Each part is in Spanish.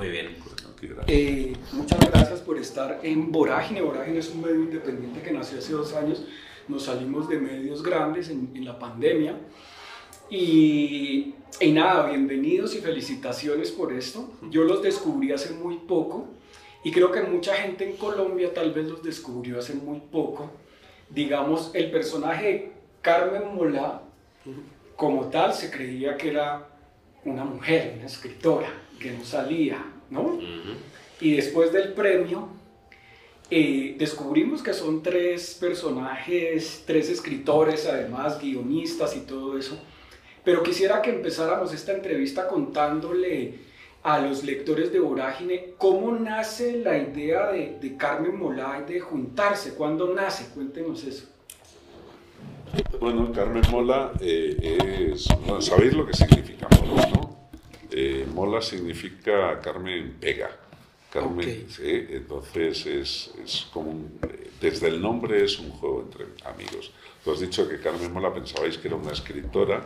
Muy bien. Eh, muchas gracias por estar en Vorágine. Vorágine es un medio independiente que nació hace dos años. Nos salimos de medios grandes en, en la pandemia. Y, y, nada, bienvenidos y felicitaciones por esto. Yo los descubrí hace muy poco y creo que mucha gente en Colombia tal vez los descubrió hace muy poco. Digamos, el personaje Carmen Mola, como tal, se creía que era una mujer, una escritora, que no salía, ¿no? Y después del premio, eh, descubrimos que son tres personajes, tres escritores, además guionistas y todo eso. Pero quisiera que empezáramos esta entrevista contándole a los lectores de Vorágine cómo nace la idea de, de Carmen Mola de juntarse, cuándo nace, cuéntenos eso. Bueno, Carmen Mola eh, es, bueno, sabéis lo que significa Mola, ¿no? Eh, Mola significa Carmen pega. Carmen, okay. entonces es, es como un, desde el nombre es un juego entre amigos. Tú has dicho que Carmen Mola pensabais que era una escritora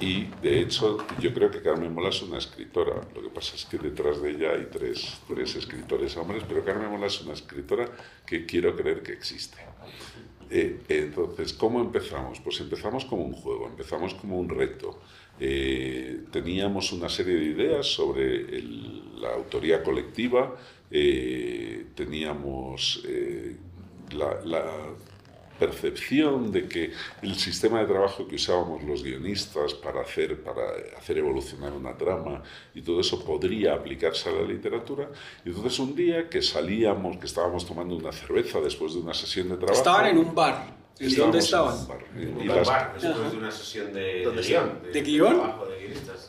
y de hecho yo creo que Carmen Mola es una escritora. Lo que pasa es que detrás de ella hay tres, tres escritores hombres, pero Carmen Mola es una escritora que quiero creer que existe. Eh, entonces, ¿cómo empezamos? Pues empezamos como un juego, empezamos como un reto. Eh, teníamos una serie de ideas sobre la autoría colectiva, eh, teníamos la, percepción de que el sistema de trabajo que usábamos los guionistas para hacer, para hacer evolucionar una trama y todo eso podría aplicarse a la literatura. Y entonces un día que salíamos, que estábamos tomando una cerveza después de una sesión de trabajo... Estaban en un bar. ¿Y dónde estaban? En un bar, en un bar después de una sesión de, de guion. ¿De, de guion?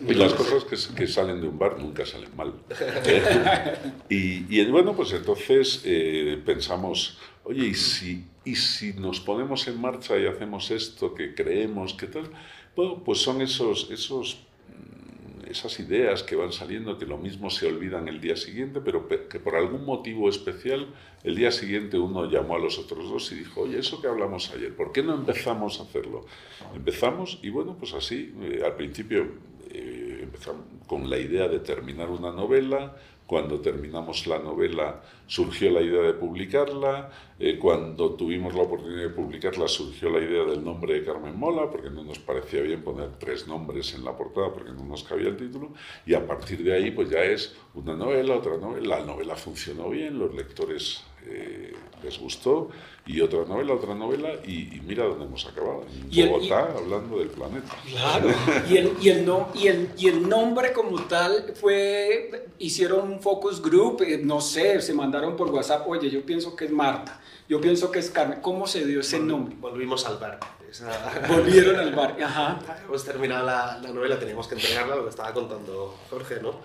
Y las cosas que, que, salen de un bar nunca salen mal. y, y, bueno, pues entonces eh, pensamos, oye, ¿y si, ¿y si nos ponemos en marcha y hacemos esto que creemos que tal? Bueno, pues son esos, esos, esas ideas que van saliendo que lo mismo se olvidan el día siguiente, pero que por algún motivo especial el día siguiente uno llamó a los otros dos y dijo, oye, eso que hablamos ayer, ¿por qué no empezamos a hacerlo? Empezamos y bueno, pues así, eh, al principio eh, empezamos con la idea de terminar una novela, cuando terminamos la novela surgió la idea de publicarla, eh, cuando tuvimos la oportunidad de publicarla surgió la idea del nombre de Carmen Mola, porque no nos parecía bien poner tres nombres en la portada, porque no nos cabía el título, y a partir de ahí pues ya es una novela, otra novela, la novela funcionó bien, los lectores eh, les gustó, y otra novela, otra novela, y, y mira dónde hemos acabado, en y Bogotá, el, hablando del planeta. Claro, y el, y, el no, y, el, y el nombre como tal fue, hicieron un focus group, eh, no sé, se mandaron por WhatsApp, oye, yo pienso que es Marta, yo pienso que es Carmen, ¿cómo se dio ese Vol nombre? Volvimos al bar. Esa... Volvieron al bar, ajá. Hemos terminado la, la novela, teníamos que entregarla, lo que estaba contando Jorge, ¿no?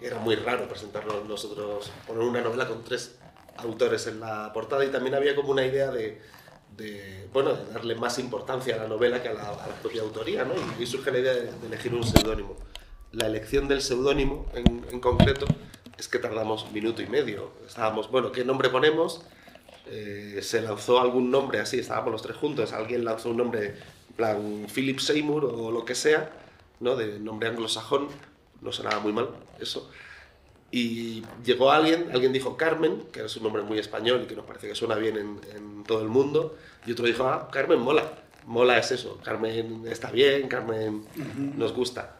Era muy raro presentarnos nosotros, poner una novela con tres autores en la portada y también había como una idea de, de, bueno, de darle más importancia a la novela que a la, a la propia autoría, ¿no? Y, surge la idea de, de elegir un seudónimo. La elección del seudónimo en, en, concreto es que tardamos minuto y medio. Estábamos, bueno, ¿qué nombre ponemos? Eh, se lanzó algún nombre así, estábamos los tres juntos, alguien lanzó un nombre en plan Philip Seymour o lo que sea, ¿no? De nombre anglosajón, no sonaba muy mal eso y llegó alguien, alguien dijo Carmen, que es un nombre muy español y que nos parece que suena bien en, en, todo el mundo, y otro dijo, ah, Carmen mola, mola es eso, Carmen está bien, Carmen uh -huh. nos gusta.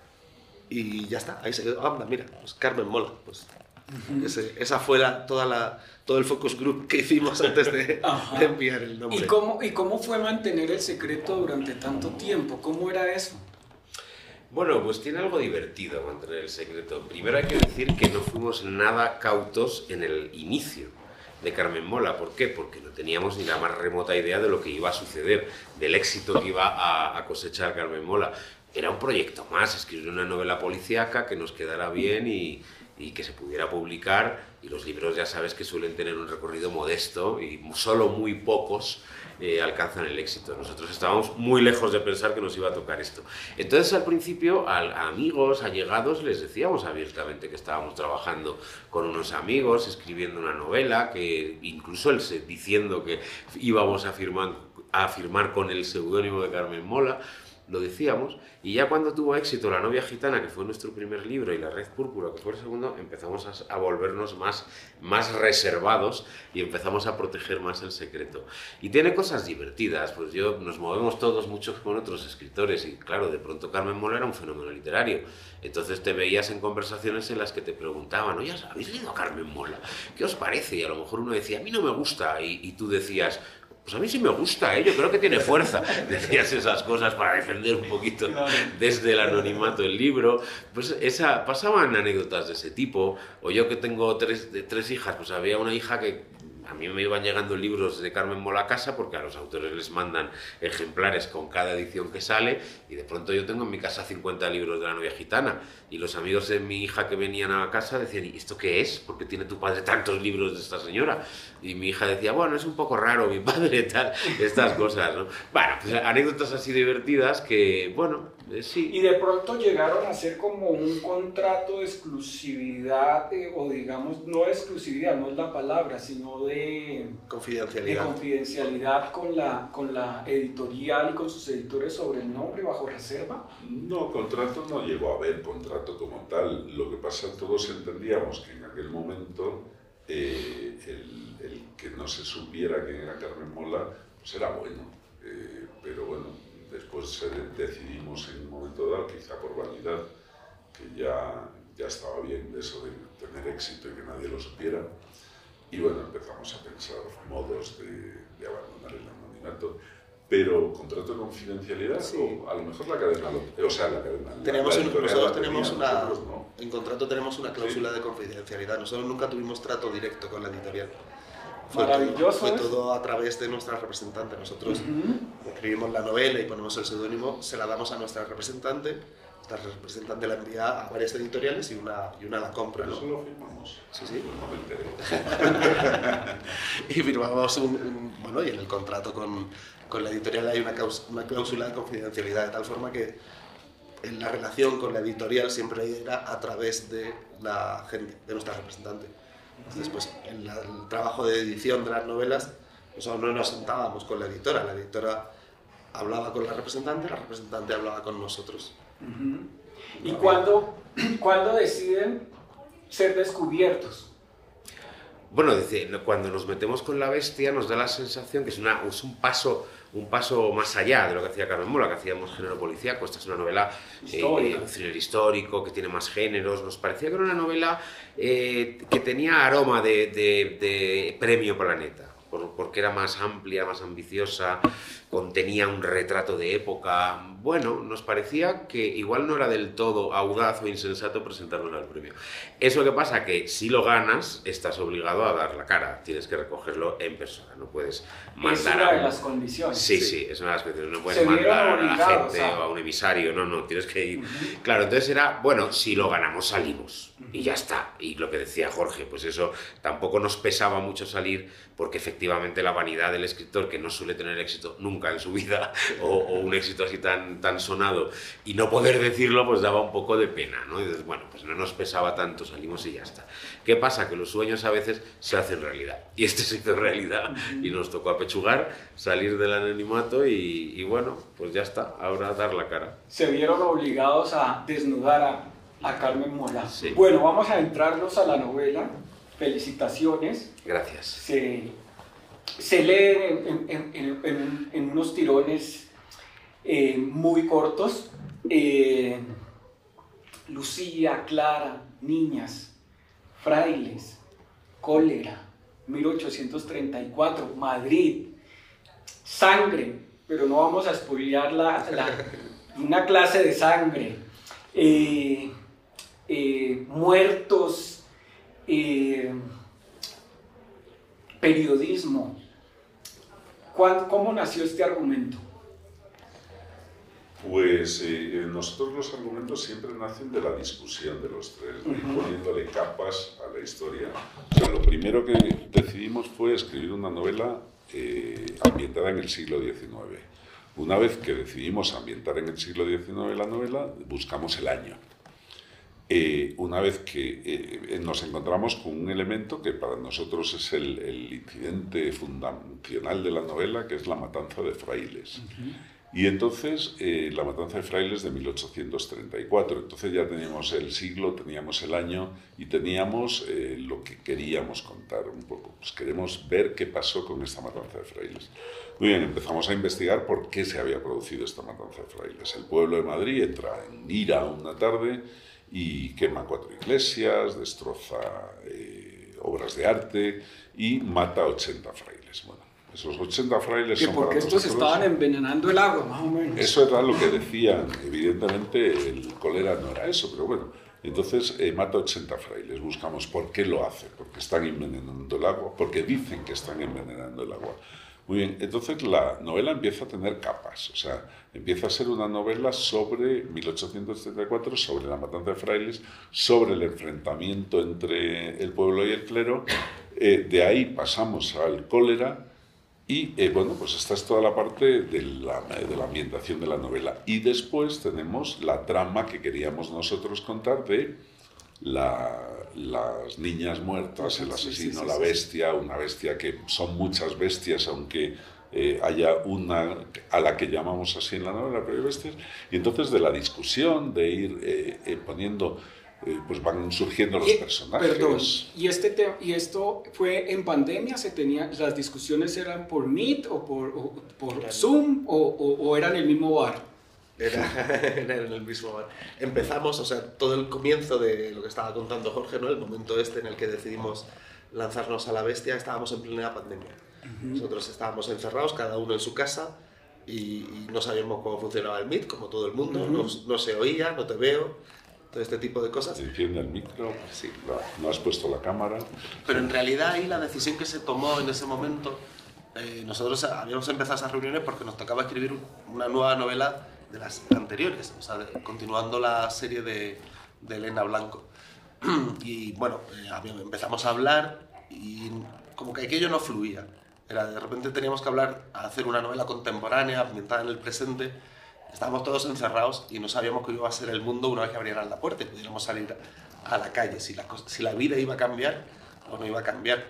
Y ya está, ahí se quedó, anda, mira, pues Carmen mola, pues uh -huh. ese, esa fue la, toda la, todo el focus group que hicimos antes de, de enviar el nombre. ¿Y cómo, ¿Y cómo fue mantener el secreto durante tanto tiempo? ¿Cómo era eso? Bueno, pues tiene algo divertido mantener el secreto. Primero hay que decir que no fuimos nada cautos en el inicio de Carmen Mola. ¿Por qué? Porque no teníamos ni la más remota idea de lo que iba a suceder, del éxito que iba a, cosechar Carmen Mola. Era un proyecto más, escribir una novela policíaca que nos quedara bien y, y que se pudiera publicar. Y los libros ya sabes que suelen tener un recorrido modesto y solo muy pocos eh, alcanzan el éxito. Nosotros estábamos muy lejos de pensar que nos iba a tocar esto. Entonces al principio a, amigos, allegados, les decíamos abiertamente que estábamos trabajando con unos amigos, escribiendo una novela, que incluso él diciendo que íbamos a firmar, a firmar con el seudónimo de Carmen Mola. Lo decíamos, y ya cuando tuvo éxito La novia gitana, que fue nuestro primer libro, y La red púrpura, que fue el segundo, empezamos a, volvernos más, más reservados y empezamos a proteger más el secreto. Y tiene cosas divertidas, pues yo nos movemos todos muchos con otros escritores, y claro, de pronto Carmen Mola era un fenómeno literario. Entonces te veías en conversaciones en las que te preguntaban, oye, ¿habéis leído a Carmen Mola? ¿Qué os parece? Y a lo mejor uno decía, a mí no me gusta, y tú decías, pues a mí sí me gusta, ¿eh? yo creo que tiene fuerza. Decías esas cosas para defender un poquito desde el anonimato el libro. Pues esa, pasaban anécdotas de ese tipo. O yo que tengo tres, tres hijas, pues había una hija que a mí me iban llegando libros de Carmen Mola a casa porque a los autores les mandan ejemplares con cada edición que sale y de pronto yo tengo en mi casa 50 libros de la novia gitana y los amigos de mi hija que venían a casa decían, ¿y esto qué es? ¿Por qué tiene tu padre tantos libros de esta señora? Y mi hija decía, bueno, es un poco raro mi padre tal, estas cosas, ¿no? Bueno, pues anécdotas así divertidas que, bueno, sí. Y de pronto llegaron a ser como un contrato de exclusividad, eh, o digamos, no exclusividad, no es la palabra, sino de confidencialidad, de confidencialidad con, la, con la editorial y con sus editores sobre el nombre bajo reserva. No, contrato no llegó a haber contrato como tal. Lo que pasa, todos entendíamos que en aquel momento eh, el, el, que no se supiera quién era Carmen Mola, pues era bueno. Eh, bueno, después decidimos en un momento dado, quizá por vanidad, que ya, ya estaba bien eso de tener éxito y que nadie lo supiera. Y bueno, empezamos a pensar modos de, de abandonar el anonimato pero contrato de confidencialidad sí. o a lo mejor la cadena o sea la cadena tenemos la, un, nosotros tenemos una nosotros no. en contrato tenemos una cláusula sí. de confidencialidad nosotros nunca tuvimos trato directo con la editorial fue Maravilloso. Todo, fue todo a través de nuestra representante. Nosotros uh -huh. escribimos la novela y ponemos el seudónimo, se la damos a nuestra representante. Nuestra representante la envía a varias editoriales y una, y una la compra. ¿no? Eso lo firmamos. Sí, sí. Y firmamos un, un, Bueno, y en el contrato con, con la editorial hay una, una cláusula de confidencialidad, de tal forma que en la relación con la editorial siempre era a través de la gente, de nuestra representante. Después, en la, el trabajo de edición de las novelas, nosotros no nos sentábamos con la editora, la editora hablaba con la representante, la representante hablaba con nosotros. Uh -huh. ¿Y cuándo, cuándo deciden ser descubiertos? Bueno, cuando nos metemos con la bestia nos da la sensación que es, una, es un paso un paso más allá de lo que hacía Carmen Mola, que hacíamos género policíaco. Esta es una novela, eh, un thriller histórico, que tiene más géneros. Nos parecía que era una novela eh, que tenía aroma de, de, de premio Planeta, por, porque era más amplia, más ambiciosa, contenía un retrato de época. Bueno, nos parecía que igual no era del todo audaz o insensato presentarnos al premio. Eso que pasa que si lo ganas, estás obligado a dar la cara, tienes que recogerlo en persona, no puedes mandar es una a un... de las condiciones. Sí, sí, sí, es una de las condiciones, no puedes mandar a la gente o, sea... o, a un emisario, no, no, tienes que ir. Uh -huh. Claro, entonces era, bueno, si lo ganamos salimos uh -huh. y ya está. Y lo que decía Jorge, pues eso tampoco nos pesaba mucho salir porque efectivamente la vanidad del escritor, que no suele tener éxito nunca en su vida, o, o un éxito así tan, tan sonado, y no poder decirlo, pues daba un poco de pena, ¿no? Y dices, bueno, pues no nos pesaba tanto, salimos y ya está. ¿Qué pasa? Que los sueños a veces se hacen realidad, y este se hizo realidad, y nos tocó apechugar, salir del anonimato, y, y bueno, pues ya está, ahora dar la cara. Se vieron obligados a desnudar a, a Carmen Mola. Sí. Bueno, vamos a entrarnos a la novela. Felicitaciones. Gracias. Se, se leen en, en, en, en, en unos tirones eh, muy cortos. Eh, Lucía, Clara, niñas, frailes, cólera, 1834, Madrid, sangre, pero no vamos a spoilear la, la, una clase de sangre, eh, muertos, periodismo, ¿Cómo nació este argumento? Pues eh, nosotros los argumentos siempre nacen de la discusión de los tres, poniéndole capas a la historia. O sea, lo primero que decidimos fue escribir una novela eh, ambientada en el siglo XIX. Una vez que decidimos ambientar en el siglo XIX la novela, buscamos el año. Eh, una vez que eh, nos encontramos con un elemento que para nosotros es el, el, incidente fundacional de la novela, que es la matanza de frailes. Uh -huh. Y entonces eh, la matanza de frailes de 1834. Entonces ya teníamos el siglo, teníamos el año y teníamos eh, lo que queríamos contar un poco. Pues queremos ver qué pasó con esta matanza de frailes. Muy bien, empezamos a investigar por qué se había producido esta matanza de frailes. El pueblo de Madrid entra en ira una tarde y quema cuatro iglesias, destroza eh, obras de arte y mata a 80 frailes. Bueno, esos 80 frailes que son porque estos estaban envenenando el agua, más o menos. Eso era lo que decían. Evidentemente el cólera no era eso, pero bueno. Entonces eh, mata 80 frailes. Buscamos por qué lo hace. Porque están envenenando el agua. Porque dicen que están envenenando el agua. Muy bien, entonces la novela empieza a tener capas, o sea, empieza a ser una novela sobre 1834, sobre la matanza de frailes, sobre el enfrentamiento entre el pueblo y el clero. Eh, de ahí pasamos al cólera, y eh, bueno, pues esta es toda la parte de la, de la ambientación de la novela. Y después tenemos la trama que queríamos nosotros contar de la- las niñas muertas, el Sí, sí, asesino, sí, la bestia, una bestia que son muchas bestias, aunque eh, haya una a la que llamamos así en la novela, pero hay bestias. Y entonces de la discusión, de ir eh, eh, poniendo, eh, pues van surgiendo los Y- personajes. Perdón, ¿y, este te- ¿y esto fue en pandemia? ¿Se tenía, ¿Las discusiones eran por Meet o por, o por Eran- Zoom o, o- o era en el mismo bar? Era, era en el mismo bar. Empezamos, o sea, todo el comienzo de lo que estaba contando Jorge, ¿no? El momento este en el que decidimos lanzarnos a la bestia, estábamos en plena pandemia. Nosotros estábamos encerrados, cada uno en su casa, y, y no sabíamos cómo funcionaba el Meet, como todo el mundo, no, no se oía, no te veo, todo este tipo de cosas. Enciende el micro, Sí. no has puesto la cámara. Pero en realidad ahí la decisión que se tomó en ese momento, eh, nosotros habíamos empezado esas reuniones porque nos tocaba escribir una nueva novela de las anteriores, o sea, continuando la serie de, Elena Blanco. Y bueno, eh, empezamos a hablar y como que aquello no fluía. Era, de repente teníamos que hablar, hacer una novela contemporánea, ambientada en el presente. Estábamos todos encerrados y no sabíamos cómo iba a ser el mundo una vez que abrieran la puerta y pudiéramos salir a la calle, si la, si la vida iba a cambiar o no iba a cambiar.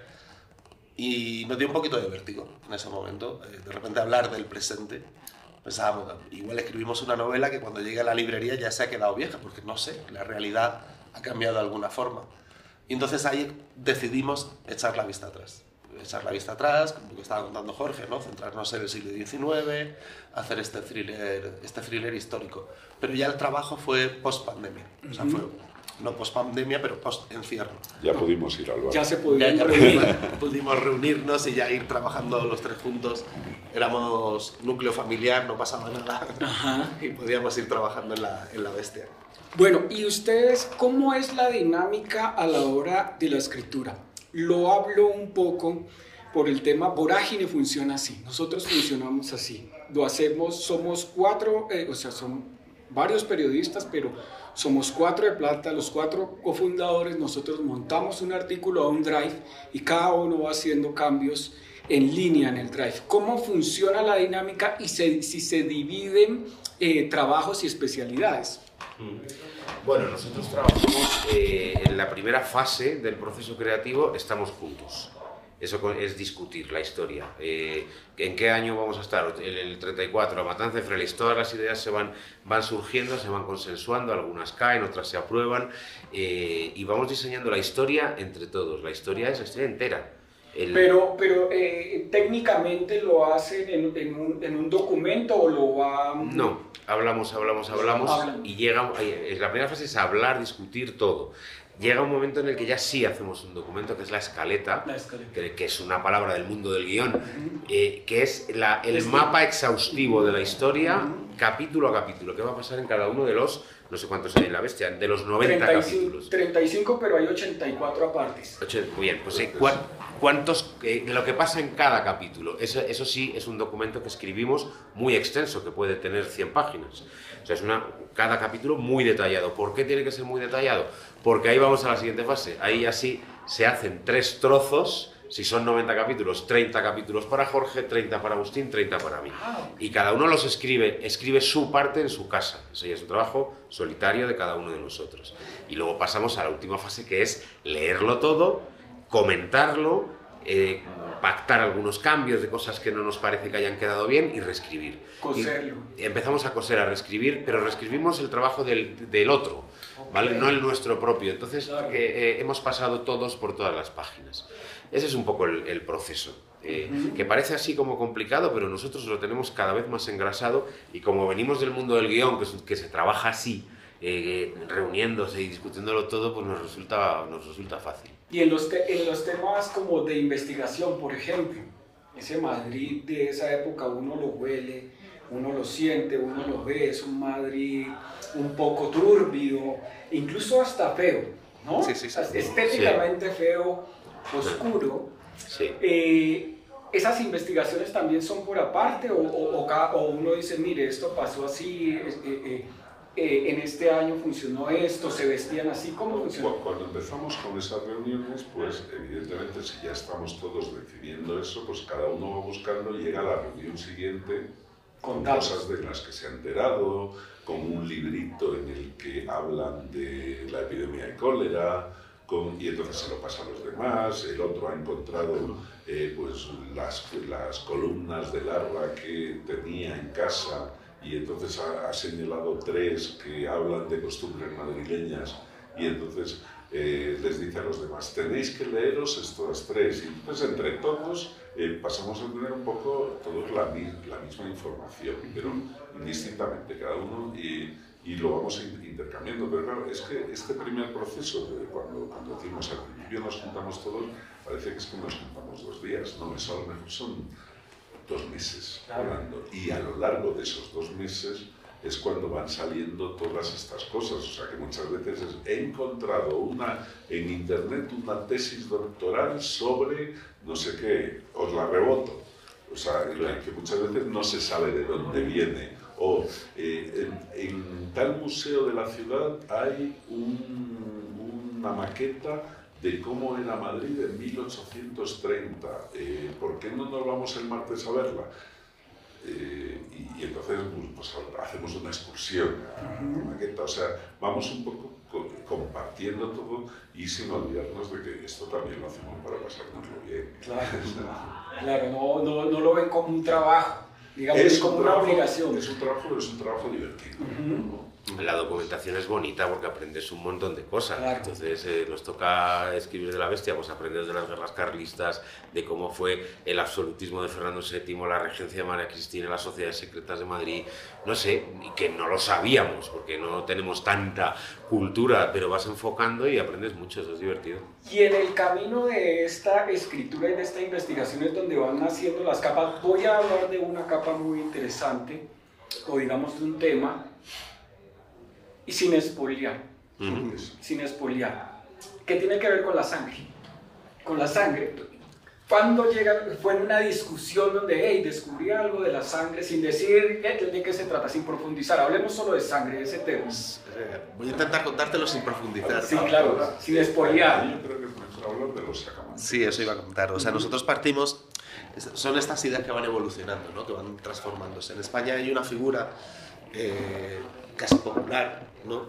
Y nos dio un poquito de vértigo en ese momento, eh, de repente hablar del presente. Pensábamos, igual escribimos una novela que cuando llegue a la librería ya se ha quedado vieja, porque no sé, la realidad ha cambiado de alguna forma. Y entonces ahí decidimos echar la vista atrás. Echar la vista atrás, como que estaba contando Jorge, ¿no? centrarnos en el siglo XIX, hacer este thriller, este thriller histórico. Pero ya el trabajo fue post-pandemia. O sea, fue no post-pandemia, pero post-encierro. Ya pudimos ir al bar. Ya se Ya, podían ya reunir. pudimos, pudimos reunirnos y ya ir trabajando los tres juntos. Éramos núcleo familiar, no pasaba nada. Ajá. Y podíamos ir trabajando en la, en la bestia. Bueno, ¿y ustedes cómo es la dinámica a la hora de la escritura? Lo hablo un poco por el tema vorágine funciona así. Nosotros funcionamos así. Lo hacemos, somos cuatro, eh, o sea, son varios periodistas, pero somos cuatro de plata, los cuatro cofundadores, nosotros montamos un artículo a un drive y cada uno va haciendo cambios en línea en el drive. ¿Cómo funciona la dinámica y se- si se dividen eh, trabajos y especialidades? Bueno, nosotros trabajamos eh, en la primera fase del proceso creativo, estamos juntos. Eso es discutir la historia. Eh, ¿En qué año vamos a estar? En el 34, la matanza de Frailes. Todas las ideas se van, van surgiendo, se van consensuando, algunas caen, otras se aprueban eh, y vamos diseñando la historia entre todos. La historia es la historia entera. El- Pero, pero eh, técnicamente lo hacen en, en un, en un documento o lo van... No, hablamos, hablamos, hablamos Hablan. y llega, la primera fase es hablar, discutir todo. Llega un momento en el que ya sí hacemos un documento que es la escaleta, La escaleta. que, que es una palabra del mundo del guion, eh, que es la- el Es- mapa exhaustivo de la historia, capítulo a capítulo, qué va a pasar en cada uno de los, no sé cuántos hay en la bestia, de los 90 35, capítulos. 35, pero hay 84 apartes. Ocho- Muy bien, pues eh, ¿cuán- ¿cuántos, eh, lo que pasa en cada capítulo? Eso, eso sí es un documento que escribimos muy extenso, que puede tener 100 páginas. O sea, es una, cada capítulo muy detallado. ¿Por qué tiene que ser muy detallado? Porque ahí vamos a la siguiente fase. Ahí así se hacen tres trozos. Si son 90 capítulos, 30 capítulos para Jorge, 30 para Agustín, 30 para mí. Y cada uno los escribe, escribe su parte en su casa. Eso ya es un trabajo solitario de cada uno de nosotros. Y luego pasamos a la última fase que es leerlo todo, comentarlo eh, pactar algunos cambios de cosas que no nos parece que hayan quedado bien y reescribir. Coserlo. Y empezamos a coser, a reescribir, pero reescribimos el trabajo del, del otro, ¿vale? No el nuestro propio. Entonces Claro. eh, eh, hemos pasado todos por todas las páginas. Ese es un poco el, el proceso. eh, Que parece así como complicado, pero nosotros lo tenemos cada vez más engrasado y como venimos del mundo del guion, que, que se trabaja así, eh, reuniéndose y discutiéndolo todo, pues nos resulta, nos resulta fácil. Y en los, te- en los temas como de investigación, por ejemplo, ese Madrid de esa época uno lo huele, uno lo siente, uno lo ve, es un Madrid un poco turbio, incluso hasta feo, ¿no? Sí, sí, sí. Estéticamente feo, oscuro. Sí. Eh, ¿Esas investigaciones también son por aparte o, o- o o uno dice, mire, esto pasó así, eh, eh, eh, en este año funcionó esto, se vestían así, ¿cómo funcionó? Cu- Cuando empezamos con esas reuniones, pues evidentemente si ya estamos todos decidiendo eso, pues cada uno va buscando y llega a la reunión siguiente con cosas de las que se ha enterado, con un librito en el que hablan de la epidemia de cólera, con- y entonces se lo pasa a los demás, el otro ha encontrado eh, pues las, las columnas de larva que tenía en casa y entonces ha, ha señalado tres que hablan de costumbres madrileñas y entonces eh, les dice a los demás, tenéis que leeros estas tres. Y entonces entre todos eh, pasamos a tener un poco todos la, la misma información, pero indistintamente cada uno y, y lo vamos in- intercambiando. Pero claro, es que este primer proceso, de cuando, cuando decimos al principio nos juntamos todos, parece que es que nos juntamos dos días, no, eso a lo mejor son dos meses Claro. hablando. Y a lo largo de esos dos meses es cuando van saliendo todas estas cosas. O sea que muchas veces es, he encontrado una, en internet una tesis doctoral sobre no sé qué, os la reboto. O sea, que- que muchas veces no se sabe de dónde viene. O eh, en, en tal museo de la ciudad hay un- una maqueta de cómo era Madrid en 1830. Eh, ¿Por qué no nos vamos el martes a verla? Eh, y, y entonces pues, hacemos una excursión a la maqueta, o sea, vamos un poco co- compartiendo todo y sin olvidarnos de que esto también lo hacemos para pasárnoslo bien. Claro, claro no, no, no lo ven como un trabajo, digamos, es como un una trabajo- obligación. Es un trabajo, pero es un trabajo divertido. ¿no? La documentación es bonita porque aprendes un montón de cosas. Claro. Entonces eh, nos toca escribir de la bestia, pues aprendes de las guerras carlistas, de cómo fue el absolutismo de Fernando VII, la regencia de María Cristina, las sociedades secretas de Madrid, no sé, y que no lo sabíamos porque no tenemos tanta cultura, pero vas enfocando y aprendes mucho, eso es divertido. Y en el camino de esta escritura y de esta investigación es donde van naciendo las capas. Voy a hablar de una capa muy interesante, o digamos de un tema, y sin espoliar, Ujú. sin espoliar, que tiene que ver con la sangre. Con la sangre. Cuando llega, fue en una discusión donde, hey, descubrí algo de la sangre, sin decir eh, de qué se trata, sin profundizar. Hablemos solo de sangre, de ese tema. Eh, Voy a intentar contártelo sin profundizar. Sí, claro, sin espoliar. Yo creo que hablar de los. Sí, eso iba a contar. O sea, nosotros partimos, son estas ideas que van evolucionando, ¿no? que van transformándose. En España hay una figura eh, casi popular ¿no?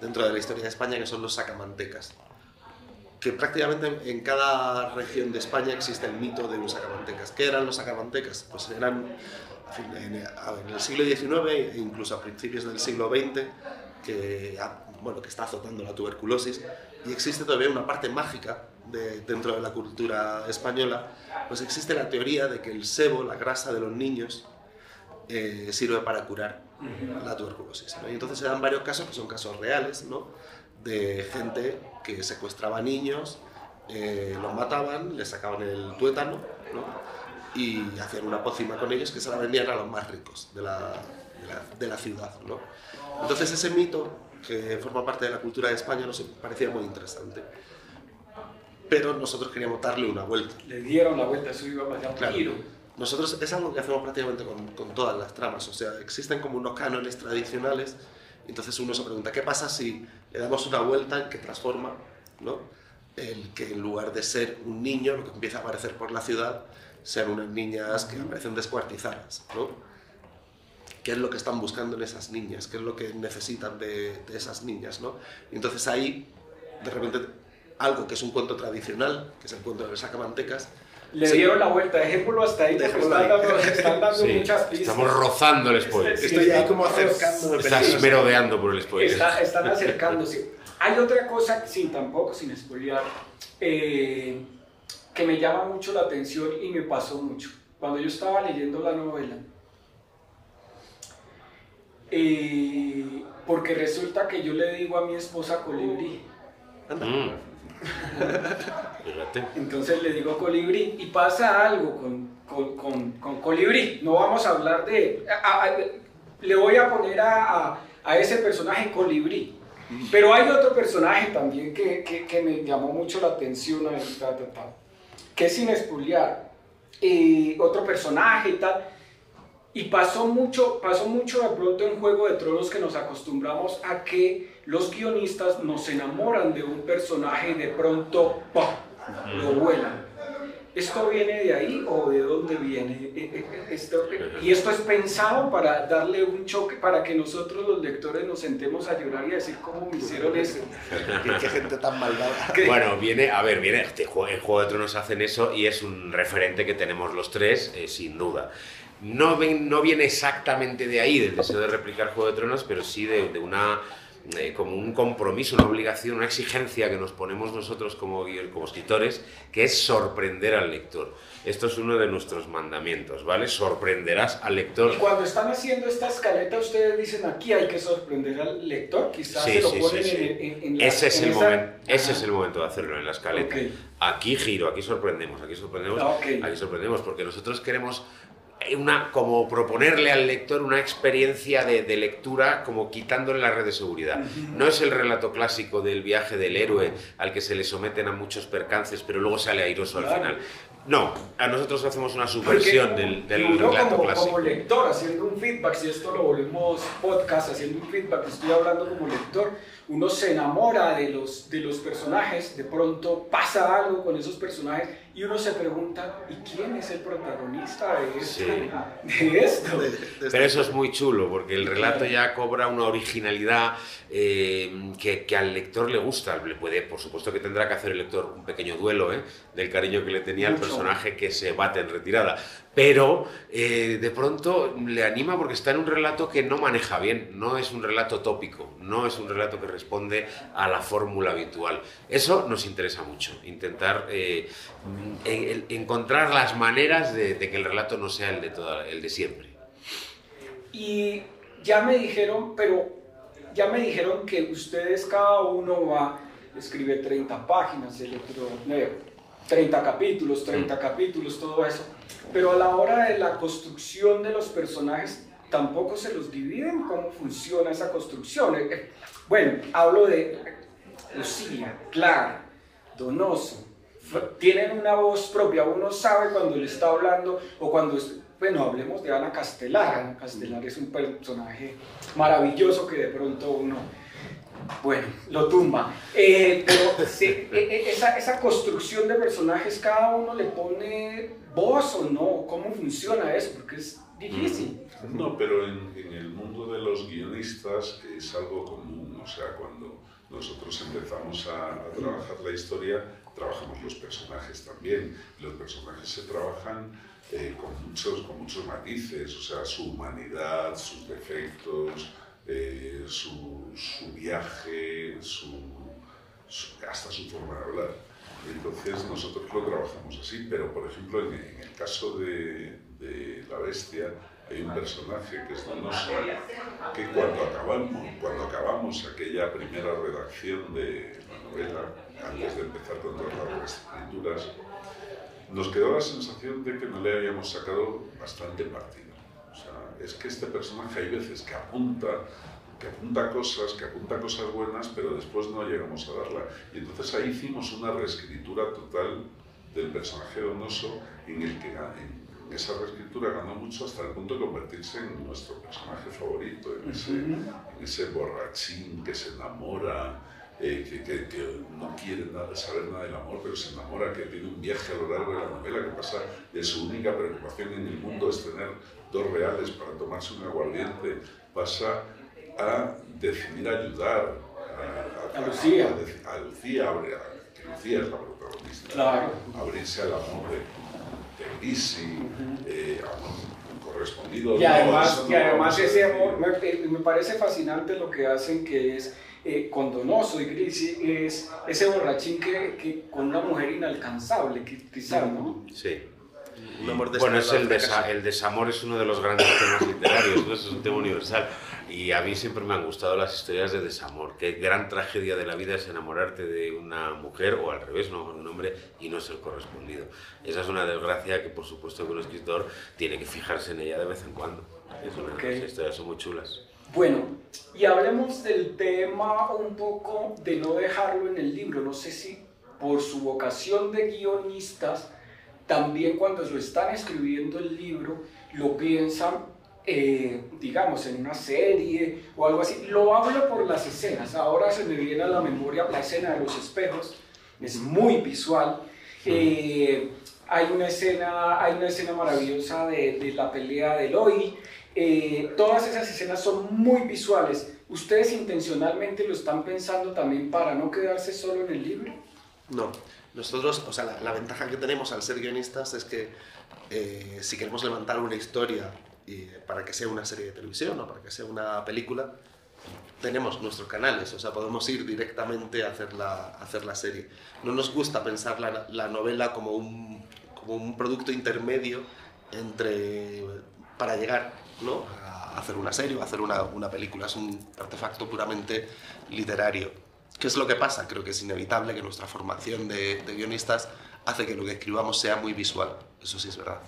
dentro de la historia de España que son los sacamantecas. Que prácticamente en cada región de España existe el mito de un sacamantecas. ¿Qué eran los sacamantecas? Pues eran en el siglo XIX e incluso a principios del siglo XX que, ah, bueno, que está azotando la tuberculosis y existe todavía una parte mágica de- dentro de la cultura española, pues existe la teoría de que el sebo, la grasa de los niños, eh, sirve para curar la tuberculosis. ¿no? Y entonces se dan varios casos que son casos reales, ¿no? de gente que secuestraba niños, eh, los mataban, les sacaban el tuétano ¿no? y hacían una pócima con ellos que se la vendían a los más ricos de la, de la, de la ciudad. ¿no? Entonces ese mito, que forma parte de la cultura de España, nos parecía muy interesante. Pero nosotros queríamos darle una vuelta. Le dieron la vuelta, eso iba a pasar un Claro. giro. Nosotros es algo que hacemos prácticamente con, con todas las tramas, o sea, existen como unos cánones tradicionales, entonces uno se pregunta, ¿qué pasa si le damos una vuelta en que transforma, ¿no? El que en lugar de ser un niño, lo que empieza a aparecer por la ciudad, sean unas niñas que aparecen descuartizadas, ¿no? ¿Qué es lo que están buscando en esas niñas? ¿Qué es lo que necesitan de, de esas niñas, ¿no? Y entonces ahí, de repente, algo que es un cuento tradicional, que es el cuento de los sacamantecas, le dieron la vuelta, dejémoslo hasta ahí porque están dando, están dando Sí, muchas pistas. Estamos rozando el spoiler. Sí, Estoy ahí como acercándome. Estás merodeando por el spoiler. Está- están acercándose. Hay otra cosa, sin tampoco, sin spoilear, eh, que me llama mucho la atención y me pasó mucho. Cuando yo estaba leyendo la novela, eh, porque resulta que yo le digo a mi esposa colibrí, Mm. Fíjate. entonces le digo colibrí y pasa algo con, con, con- con colibrí. No vamos a hablar de... a- a- le voy a poner a, a- ese personaje colibrí. Pero hay otro personaje también que, que- que me llamó mucho la atención, que es sin espoliar. Y otro personaje y tal. Y pasó mucho, pasó mucho de pronto en Juego de Tronos que nos acostumbramos a que los guionistas nos enamoran de un personaje y de pronto ¡pum! lo vuelan. ¿Esto viene de ahí o de dónde viene? Eh, eh, eh, Esto- y esto es pensado para darle un choque, para que nosotros los lectores nos sentemos a llorar y a decir cómo me hicieron eso. Qué, qué gente tan malvada. ¿Qué? Bueno, viene, a ver, viene, este en Juego de Tronos hacen eso y es un referente que tenemos los tres, eh, sin duda. No, ven- no viene exactamente de ahí, del deseo de replicar Juego de Tronos, pero sí de, de una, eh, como un compromiso, una obligación, una exigencia que nos ponemos nosotros como, como escritores, que es sorprender al lector. Esto es uno de nuestros mandamientos, ¿vale? Sorprenderás al lector. Y cuando están haciendo esta escaleta, ustedes dicen aquí hay que sorprender al lector, quizás Sí, se lo sí, ponen sí, en, en- en la- ese es en el esa- momento ese es el momento de hacerlo en la escaleta aquí giro aquí sorprendemos aquí sorprendemos Ah, aquí sorprendemos porque nosotros queremos una como proponerle al lector una experiencia de, de lectura como quitándole la red de seguridad. No es el relato clásico del viaje del héroe al que se le someten a muchos percances pero luego sale airoso al final. No a nosotros hacemos una Porque subversión del, del uno relato como, clásico. como lector, haciendo un feedback, si esto lo volvemos podcast, haciendo un feedback, estoy hablando como lector, uno se enamora de los, de los personajes, de pronto pasa algo con esos personajes y uno se pregunta, ¿y quién es el protagonista de esto? Sí. De esto? De- de- Pero eso es muy chulo, porque el relato ya cobra una originalidad eh, que, que al lector le gusta. Le puede, por supuesto que tendrá que hacer el lector un pequeño duelo ¿eh? del cariño que le tenía al personaje que se bate en retirada. Pero eh, de pronto le anima porque está en un relato que no maneja bien, no es un relato tópico, no es un relato que responde a la fórmula habitual. Eso nos interesa mucho, intentar eh, en- en- encontrar las maneras de, que el relato no sea el de, siempre. Y ya me dijeron, pero ya me dijeron que ustedes cada uno va, escribe 30 páginas, el otro 30 capítulos, 30 capítulos, todo eso. Pero a la hora de la construcción de los personajes, tampoco se los dividen cómo funciona esa construcción. Eh, eh, Bueno, hablo de Lucía, Clara, Donoso. Tienen una voz propia, uno sabe cuando le está hablando o cuando es, bueno, hablemos de Ana Castelar. Ana Castelar es un personaje maravilloso que de pronto uno, bueno, lo tumba. Eh, pero eh, eh, esa, esa construcción de personajes, cada uno le pone voz o no, cómo funciona eso, porque es difícil. No, pero en, en el mundo de los guionistas es algo común. O sea, cuando nosotros empezamos a, a trabajar la historia, trabajamos los personajes también. Los personajes se trabajan eh, con, muchos, con muchos matices, o sea, su humanidad, sus defectos, eh, su, viaje, su, su- hasta su forma de hablar. Entonces nosotros lo trabajamos así, pero por ejemplo en, el caso de, La Bestia hay un personaje que es Donoso, que cuando acabamos, cuando acabamos aquella primera redacción de la novela, antes de empezar con todas las escrituras, nos quedó la sensación de que no le habíamos sacado bastante partido. Es que este personaje hay veces que apunta, que apunta cosas, que apunta cosas buenas, pero después no llegamos a darla. Y entonces ahí hicimos una reescritura total del personaje donoso en el que en en esa reescritura ganó mucho hasta el punto de convertirse en nuestro personaje favorito, en ese, en ese borrachín que se enamora, eh, que, que- que no quiere nada, saber nada del amor, pero se enamora, que tiene un viaje a lo largo de la novela que pasa de su única preocupación en el mundo es tener dos reales para tomarse un aguardiente, pasa a decidir ayudar a, A Lucía. a- a Lucía, a- que que Lucía es la protagonista, Claro. abrirse al amor de, de Grisi, eh, amor correspondido. Y no, además, eso y no además a ese amor, me, me parece fascinante lo que hacen, que es eh, con Donoso y Grisi, es ese borrachín que, que con una mujer inalcanzable, que quizá, ¿no? Sí. Un amor Bueno, es el, desa- el desamor es uno de los grandes temas literarios, ¿no? Eso es un tema universal. Y a mí siempre me han gustado las historias de desamor. Qué gran tragedia de la vida es enamorarte de una mujer, o al revés, no, un hombre, y no ser correspondido. Esa es una desgracia que, por supuesto, que un escritor tiene que fijarse en ella de vez en cuando. Es una, Ok. Esas historias son muy chulas. Bueno, y hablemos del tema un poco de no dejarlo en el libro. No sé si por su vocación de guionistas, también cuando lo están escribiendo el libro, lo piensan, eh, digamos, en una serie o algo así. Lo hablo por las escenas. Ahora se me viene a la memoria la escena de los espejos. Es muy visual. Eh, hay, una escena, hay una escena maravillosa de, de la pelea de Eloy. Eh, todas esas escenas son muy visuales. ¿Ustedes intencionalmente lo están pensando también para no quedarse solo en el libro? No, nosotros, o sea, la, la ventaja que tenemos al ser guionistas es que eh, si queremos levantar una historia y, para que sea una serie de televisión o para que sea una película, tenemos nuestros canales, o sea, podemos ir directamente a hacer la, a hacer la serie. No nos gusta pensar la, la novela como un, como un producto intermedio entre, para llegar a hacer una serie o a hacer una, una película. Es un artefacto puramente literario. ¿Qué es lo que pasa? Creo que es inevitable que nuestra formación de, de guionistas hace que lo que escribamos sea muy visual. Eso sí es verdad.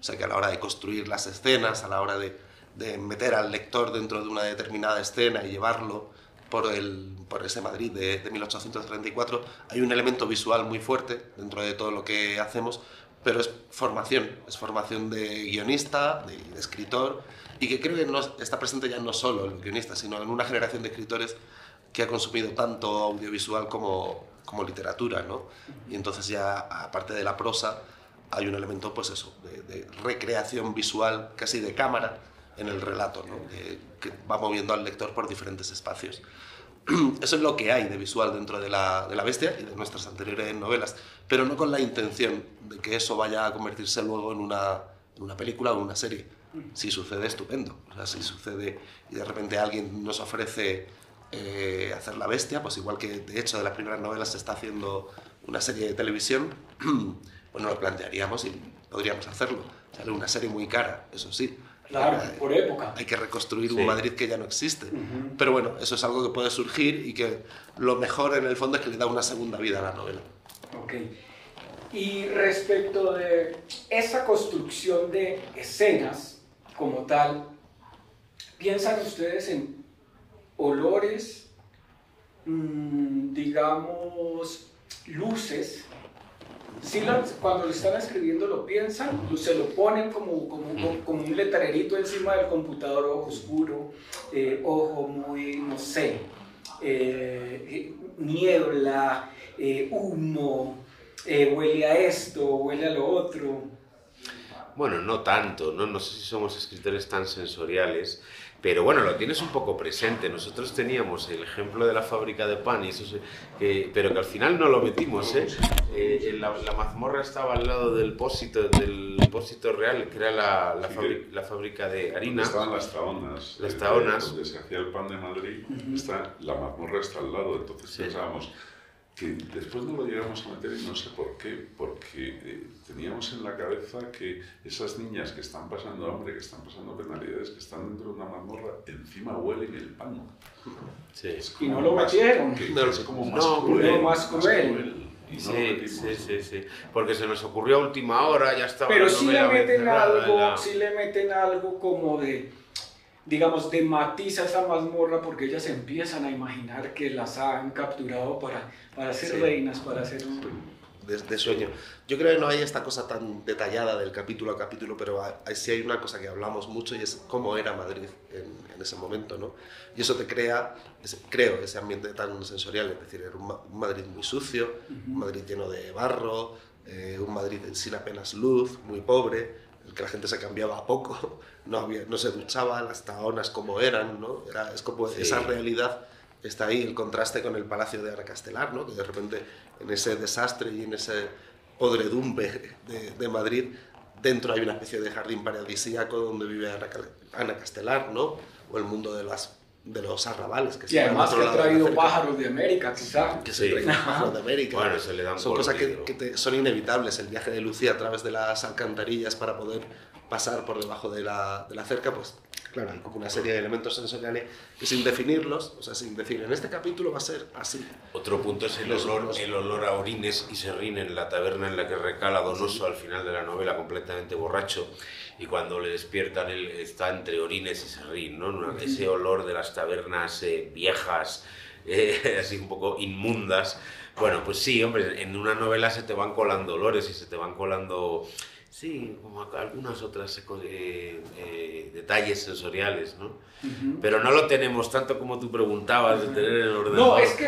O sea, que a la hora de construir las escenas, a la hora de, de meter al lector dentro de una determinada escena y llevarlo por, el, por ese Madrid de, de 1834, hay un elemento visual muy fuerte dentro de todo lo que hacemos, pero es formación, es formación de guionista, de, de escritor, y que creo que no, está presente ya no solo en los guionistas, sino en una generación de escritores que ha consumido tanto audiovisual como, como literatura, ¿no? Y entonces ya, aparte de la prosa, hay un elemento, pues eso, de, de recreación visual, casi de cámara, en el relato, ¿no? que va moviendo al lector por diferentes espacios. Eso es lo que hay de visual dentro de la, de la Bestia y de nuestras anteriores novelas, pero no con la intención de que eso vaya a convertirse luego en una, en una película o una serie. Si sucede, estupendo. O sea, si sucede y de repente alguien nos ofrece eh, hacer La Bestia, pues igual que de hecho de las primeras novelas se está haciendo una serie de televisión, pues nos lo plantearíamos y podríamos hacerlo. Sale una serie muy cara, eso sí. Claro, Hay- por época. hay que reconstruir Sí. un Madrid que ya no existe. Pero bueno, eso es algo que puede surgir y que lo mejor en el fondo es que le da una segunda vida a la novela. Ok. Y respecto de esa construcción de escenas como tal, ¿piensan ustedes en olores, mm, digamos, luces? Sí, las- cuando lo están escribiendo lo piensan, se lo ponen como, como, como- como un letrerito encima del computador, ojo oscuro, eh, ojo muy, no sé, eh, eh, niebla, eh, humo, eh, huele a esto, huele a lo otro. Bueno, no tanto, ¿no? No sé si somos escritores tan sensoriales, pero bueno, lo tienes un poco presente. Nosotros teníamos el ejemplo de la fábrica de pan, y eso se- que, pero que al final no lo metimos, ¿eh? Eh, la, la mazmorra estaba al lado del pósito, del pósito real, que era la, la, Sí, fabri- la fábrica de harina. estaban las taonas. Las eh, taonas. Donde se hacía el pan de Madrid, está, la mazmorra está al lado. Entonces Sí. pensábamos que después no lo llegamos a meter y no sé por qué, porque eh, teníamos en la cabeza que esas niñas que están pasando hambre, que están pasando penalidades, que están dentro de una mazmorra, encima huelen el pan. Sí. Es Y no lo más- metieron. que- No, es como más no, cruel. no, más cruel. Y no lo Sí, metimos. sí, sí, sí. Porque se nos ocurrió a última hora, ya estaba. Pero la sí le meten algo, la- sí le meten algo como de, digamos, de matiz a esa mazmorra porque ellas empiezan a imaginar que las han capturado para, para ser Sí. reinas, para ser un... de, de sueño. Yo creo que no hay esta cosa tan detallada del capítulo a capítulo, pero hay, sí hay una cosa que hablamos mucho y es cómo era Madrid en, en ese momento, ¿no? Y eso te crea, ese- creo, ese ambiente tan sensorial, es decir, era un, un Madrid muy sucio, un Madrid lleno de barro, eh, un Madrid sin apenas luz, muy pobre, que la gente se cambiaba a poco, no, había, no se duchaba, las taonas como eran, ¿no? Era, es como Sí. esa realidad está ahí el contraste con el palacio de Ana Castelar, ¿no? que de repente en ese desastre y en ese podredumbre de, de Madrid, dentro hay una especie de jardín paradisíaco donde vive Ana, Ana Castelar, ¿no? o el mundo de las de los arrabales. Que y además que ha traído pájaros de América, quizá. Que se pájaros de América. Bueno, se le dan son cosas que, que son inevitables. El viaje de Lucía a través de las alcantarillas para poder pasar por debajo de la, de la cerca, pues claro, hay como una serie de elementos sensoriales que sin definirlos, o sea, sin decir, en este capítulo va a ser así. Otro punto es el, olor, el olor a orines y serrín en la taberna en la que recala Donoso al final de la novela, completamente borracho, y cuando le despiertan él está entre orines y serrín, ¿no? Ese olor de las tabernas eh, viejas, eh, así un poco inmundas. Bueno, pues sí, hombre, en una novela se te van colando olores y se te van colando Sí, como algunas otras eh, eh, detalles sensoriales, ¿no? Pero no lo tenemos tanto como tú preguntabas de tener en el ordenador. No, es que,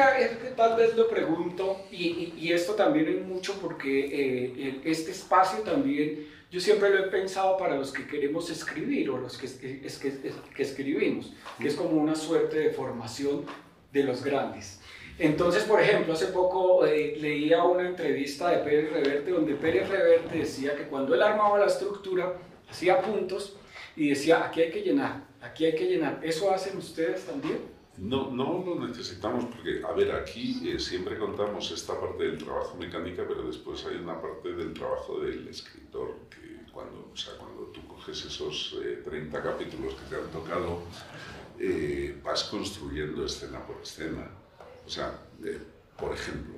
tal vez lo pregunto, y, y, esto también es mucho porque eh, este espacio también, yo siempre lo he pensado para los que queremos escribir o los que, es, que, que escribimos, que es como una suerte de formación de los grandes. Entonces, por ejemplo, hace poco eh, leía una entrevista de Pérez Reverte donde Pérez Reverte decía que cuando él armaba la estructura, hacía puntos y decía, aquí hay que llenar, aquí hay que llenar. ¿Eso hacen ustedes también? No, no lo necesitamos porque, a ver, aquí eh, siempre contamos esta parte del trabajo mecánica, pero después hay una parte del trabajo del escritor, que cuando, o sea, cuando tú coges esos 30 eh, capítulos que te han tocado, vas construyendo escena por escena. O sea, eh, por ejemplo,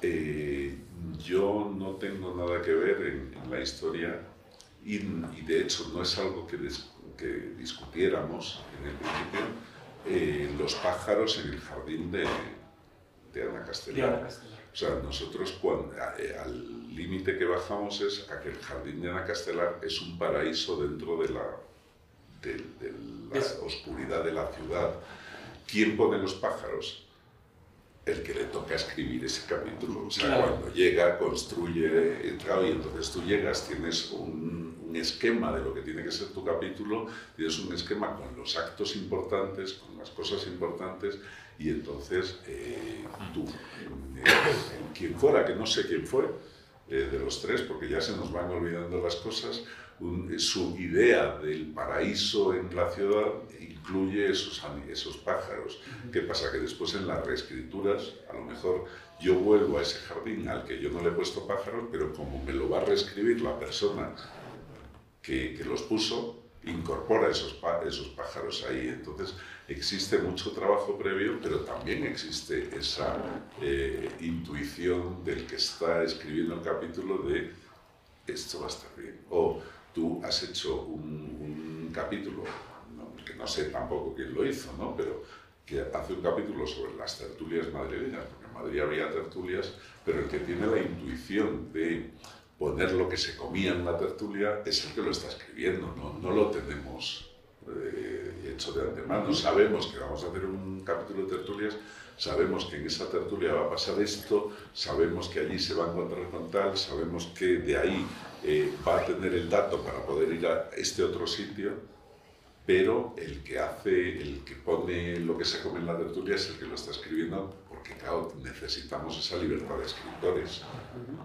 eh, yo no tengo nada que ver en, la historia y, de hecho no es algo que, que discutiéramos en el principio, eh, los pájaros en el jardín de, Ana Castelar. O sea, nosotros cuando, al límite que bajamos es a que el jardín de Ana Castelar es un paraíso dentro de la, de la oscuridad de la ciudad. ¿Quién pone los pájaros? el que le toca escribir ese capítulo. O sea, cuando llega, construye, entra y entonces tú llegas, tienes un, esquema de lo que tiene que ser tu capítulo, tienes un esquema con los actos importantes, con las cosas importantes, y entonces eh, tú, eh, quien fuera, que no sé quién fue, eh, de los tres, porque ya se nos van olvidando las cosas, su idea del paraíso en la ciudad incluye esos, esos pájaros. ¿Qué pasa? Que después en las reescrituras, a lo mejor yo vuelvo a ese jardín al que yo no le he puesto pájaros, pero como me lo va a reescribir la persona que, que los puso, incorpora esos, esos pájaros ahí. Entonces existe mucho trabajo previo, pero también existe esa eh, intuición del que está escribiendo el capítulo de esto va a estar bien. O tú has hecho un, capítulo, que no sé tampoco quién lo hizo, ¿no? pero que hace un capítulo sobre las tertulias madrileñas, porque en Madrid había tertulias, pero el que tiene la intuición de poner lo que se comía en la tertulia es el que lo está escribiendo, no, no lo tenemos eh, hecho de antemano. Sabemos que vamos a hacer un capítulo de tertulias, sabemos que en esa tertulia va a pasar esto, sabemos que allí se va a encontrar con tal, sabemos que de ahí eh, va a tener el dato para poder ir a este otro sitio, pero el que hace, el que pone lo que se come en la tertulia es el que lo está escribiendo, porque claro, necesitamos esa libertad de escritores.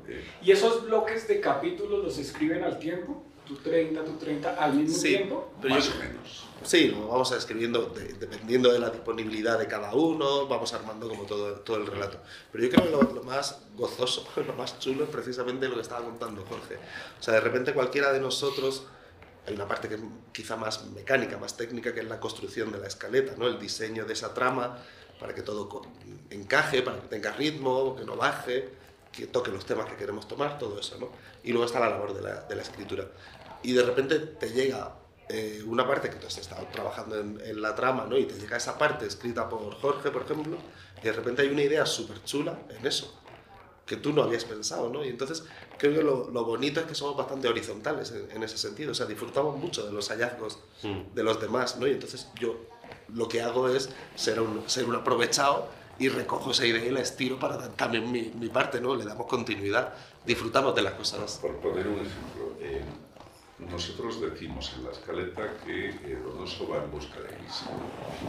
Eh, ¿Y esos bloques de capítulos los escriben al tiempo? ¿Tú 30, tú 30 al mismo tiempo? Más o menos. Sí, lo vamos escribiendo dependiendo de la disponibilidad de cada uno, vamos armando como todo, todo el relato. Pero yo creo que lo, lo, más gozoso, lo más chulo es precisamente lo que estaba contando Jorge. O sea, de repente cualquiera de nosotros, hay una parte que es quizá más mecánica, más técnica, que es la construcción de la escaleta, ¿no? el diseño de esa trama para que todo encaje, para que tenga ritmo, que no baje, que toque los temas que queremos tomar, todo eso. ¿no? Y luego está la labor de la, de la escritura. Y de repente te llega eh, una parte que tú has estado trabajando en, la trama, ¿no? Y te llega esa parte escrita por Jorge, por ejemplo, y de repente hay una idea súper chula en eso, que tú no habías pensado, ¿no? Y entonces creo que lo, lo bonito es que somos bastante horizontales en, ese sentido, o sea, disfrutamos mucho de los hallazgos mm. de los demás, ¿no? Y entonces yo lo que hago es ser un, ser un aprovechado y recojo esa idea y la estiro para también mi, mi parte, ¿no? Le damos continuidad, disfrutamos de las cosas. Por poner un ejemplo, eh, nosotros decimos en la escaleta que eh, Donoso va en busca de Grisi,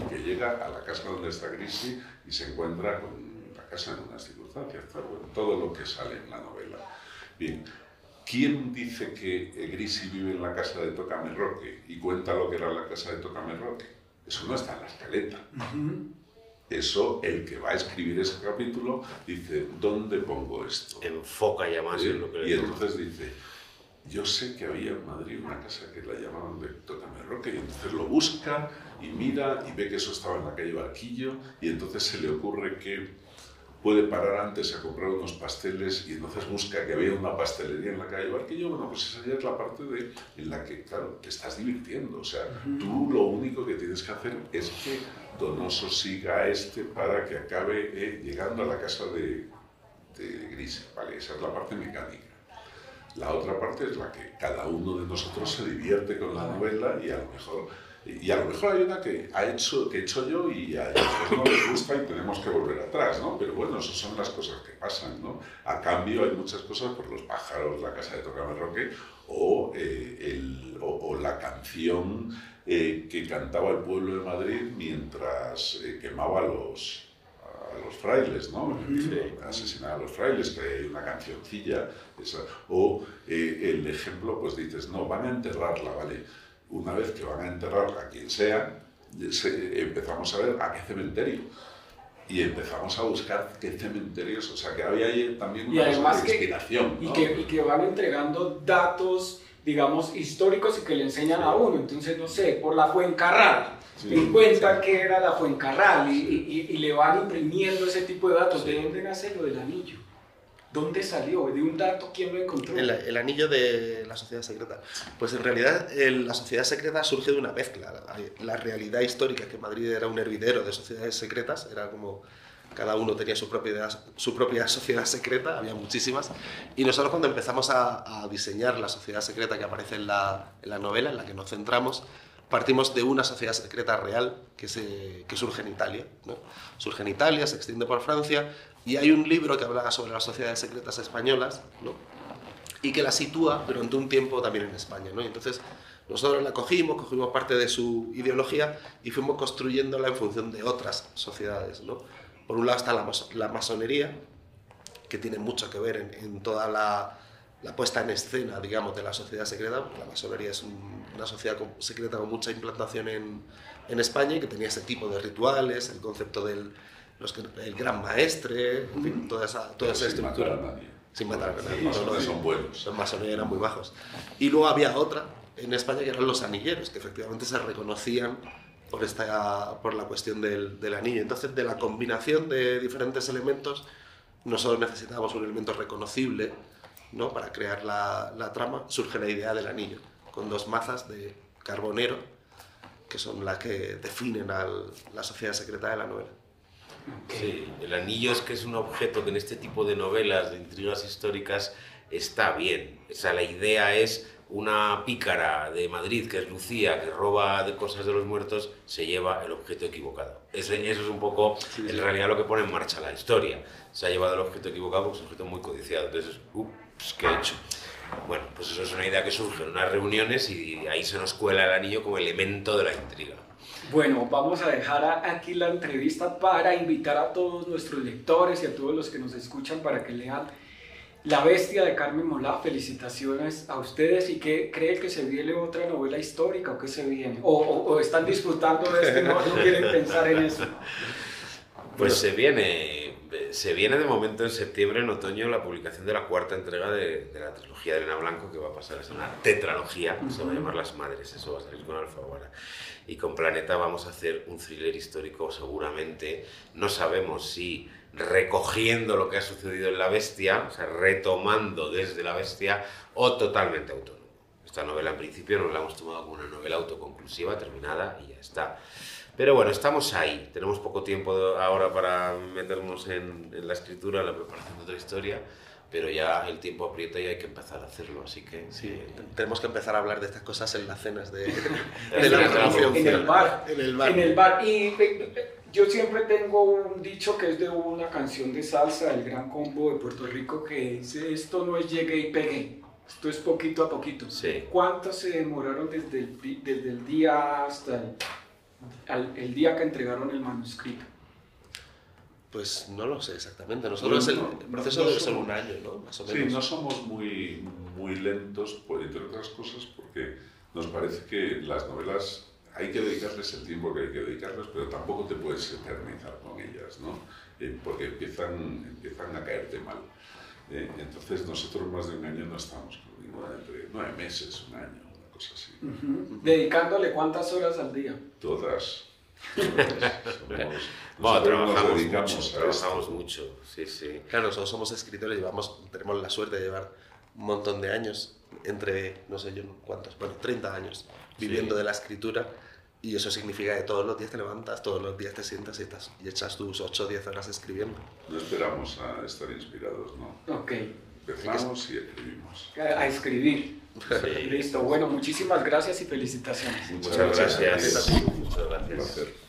que llega a la casa donde está Grisi y se encuentra con la casa en unas circunstancias, todo lo que sale en la novela. Bien, ¿quién dice que eh, Grisi vive en la casa de Tocame Roque y cuenta lo que era la casa de Tocame Roque? Eso no está en la escaleta. Eso, el que va a escribir ese capítulo dice, ¿dónde pongo esto? Enfoca ya más en lo que le Y entonces dice, yo sé que había en Madrid una casa que la llamaban de Tócame Roque, y entonces lo busca y mira y ve que eso estaba en la calle Barquillo, y entonces se le ocurre que puede parar antes a comprar unos pasteles y entonces busca que había una pastelería en la calle Barquillo, bueno, pues esa ya es la parte de, en la que, claro, te estás divirtiendo, o sea, tú lo único que tienes que hacer es que Donoso siga a este para que acabe eh, llegando a la casa de, de Grise, ¿vale? Esa es la parte mecánica. La otra parte es la que cada uno de nosotros se divierte con la novela y a lo mejor, y a lo mejor hay una que, ha hecho, que he hecho yo y a ellos no les gusta y tenemos que volver atrás, ¿no? Pero bueno, esas son las cosas que pasan, ¿no? A cambio hay muchas cosas por los pájaros, la casa de Tocame Roque o, eh, el, o, la canción eh, que cantaba el pueblo de Madrid mientras eh, quemaba los, los frailes, ¿no? Asesinar a los frailes, que hay una cancioncilla, o eh, el ejemplo, pues dices, no, van a enterrarla, ¿vale? Una vez que van a enterrar a quien sea, empezamos a ver a qué cementerio. Y empezamos a buscar qué cementerios, o sea que había ahí también una inspiración. y, que, y que van entregando datos digamos, históricos y que le enseñan a uno. Entonces, no sé, por la Fuencarral, sí, cuenta que era la Fuencarral y, y, le van imprimiendo ese tipo de datos. ¿De dónde nace lo del anillo? ¿Dónde salió? ¿De un dato quién lo encontró? El, anillo de la sociedad secreta. Pues en realidad la sociedad secreta surge de una mezcla. La, realidad histórica, que Madrid era un hervidero de sociedades secretas, era como cada uno tenía su propia, su propia sociedad secreta, había muchísimas, y nosotros cuando empezamos a, diseñar la sociedad secreta que aparece en la, en la, novela, en la que nos centramos, partimos de una sociedad secreta real que, se, que surge en Italia. ¿no? Surge en Italia, se extiende por Francia, y hay un libro que habla sobre las sociedades secretas españolas, ¿no? y que la sitúa durante un tiempo también en España. ¿no? Y entonces nosotros la cogimos, cogimos parte de su ideología y fuimos construyéndola en función de otras sociedades. ¿no? Por un lado está la, masonería, que tiene mucho que ver en, toda la, puesta en escena, digamos, de la sociedad secreta. La masonería es una sociedad secreta con mucha implantación en, en, España y que tenía ese tipo de rituales, el concepto del los, el gran maestre, en fin, toda esa, toda esa estructura. Matar a nadie. Sin matar a nadie. Los masones son buenos. Los masones eran muy bajos. Y luego había otra en España que eran los anilleros, que efectivamente se reconocían por, esta, por la cuestión del, del, anillo. Entonces, de la combinación de diferentes elementos, nosotros necesitábamos un elemento reconocible ¿no? para crear la, la, trama. Surge la idea del anillo, con dos mazas de carbonero, que son las que definen a la sociedad secreta de la novela. Sí, el anillo es que es un objeto que en este tipo de novelas, de intrigas históricas, está bien. O sea, la idea es una pícara de Madrid, que es Lucía, que roba de cosas de los muertos, se lleva el objeto equivocado. eso es un poco, en realidad, lo que pone en marcha la historia. Se ha llevado el objeto equivocado porque es un objeto muy codiciado. Entonces, ups, ¿qué he hecho? Bueno, pues eso es una idea que surge en unas reuniones y ahí se nos cuela el anillo como elemento de la intriga. Bueno, vamos a dejar aquí la entrevista para invitar a todos nuestros lectores y a todos los que nos escuchan para que lean la bestia de Carmen Molá, felicitaciones a ustedes. Y que creen que se viene otra novela histórica o que se viene, o, están disfrutando de esto y no, quieren pensar en eso. Pues se viene, se viene de momento en septiembre, en otoño, la publicación de la cuarta entrega de, la trilogía de Elena Blanco, que va a pasar a ser una tetralogía, se va a llamar Las Madres, eso va a salir con Alfaguara. Y con Planeta vamos a hacer un thriller histórico seguramente, no sabemos si recogiendo lo que ha sucedido en La Bestia, o sea, retomando desde La Bestia, o totalmente autónomo. Esta novela en principio nos la hemos tomado como una novela autoconclusiva, terminada y ya está. Pero bueno, estamos ahí. Tenemos poco tiempo ahora para meternos en, la escritura, en la preparación de otra historia, pero ya el tiempo aprieta y hay que empezar a hacerlo. Así que sí, eh, tenemos que empezar a hablar de estas cosas en las cenas de, de, la, En el bar. En el bar. En el bar. Y yo siempre tengo un dicho que es de una canción de salsa del Gran Combo de Puerto Rico que dice, esto no es llegue y pegue, Esto es poquito a poquito. Sí. ¿Cuánto se demoraron desde el, desde el día hasta el, al- el día que entregaron el manuscrito? Pues no lo sé exactamente. Nosotros el, Bueno, el proceso no debe ser un año, ¿no? Más o Sí, menos. no somos muy, muy lentos, por, entre otras cosas, porque nos parece que las novelas hay que dedicarles el tiempo que hay que dedicarles, pero tampoco te puedes eternizar con ellas, ¿no? Eh, porque empiezan, empiezan a caerte mal. Eh, entonces nosotros más de un año no estamos, ¿no? entre nueve meses, un año, una cosa así. Dedicándole cuántas horas al día. Todas. todas. Somos- Bueno, trabajamos mucho, trabajamos mucho, sí, sí. Claro, nosotros somos escritores, llevamos, tenemos la suerte de llevar un montón de años, entre, no sé yo cuántos, bueno, 30 años viviendo Sí. de la escritura. Y eso significa que todos los días te levantas, todos los días te sientas y, estás, y echas tus 8 o 10 horas escribiendo. No esperamos a estar inspirados, ¿no? Ok. Empezamos y escribimos. A, escribir. Sí. Listo. Bueno, muchísimas gracias y felicitaciones. Muchas Muchas gracias. gracias. Muchas Un gracias. placer.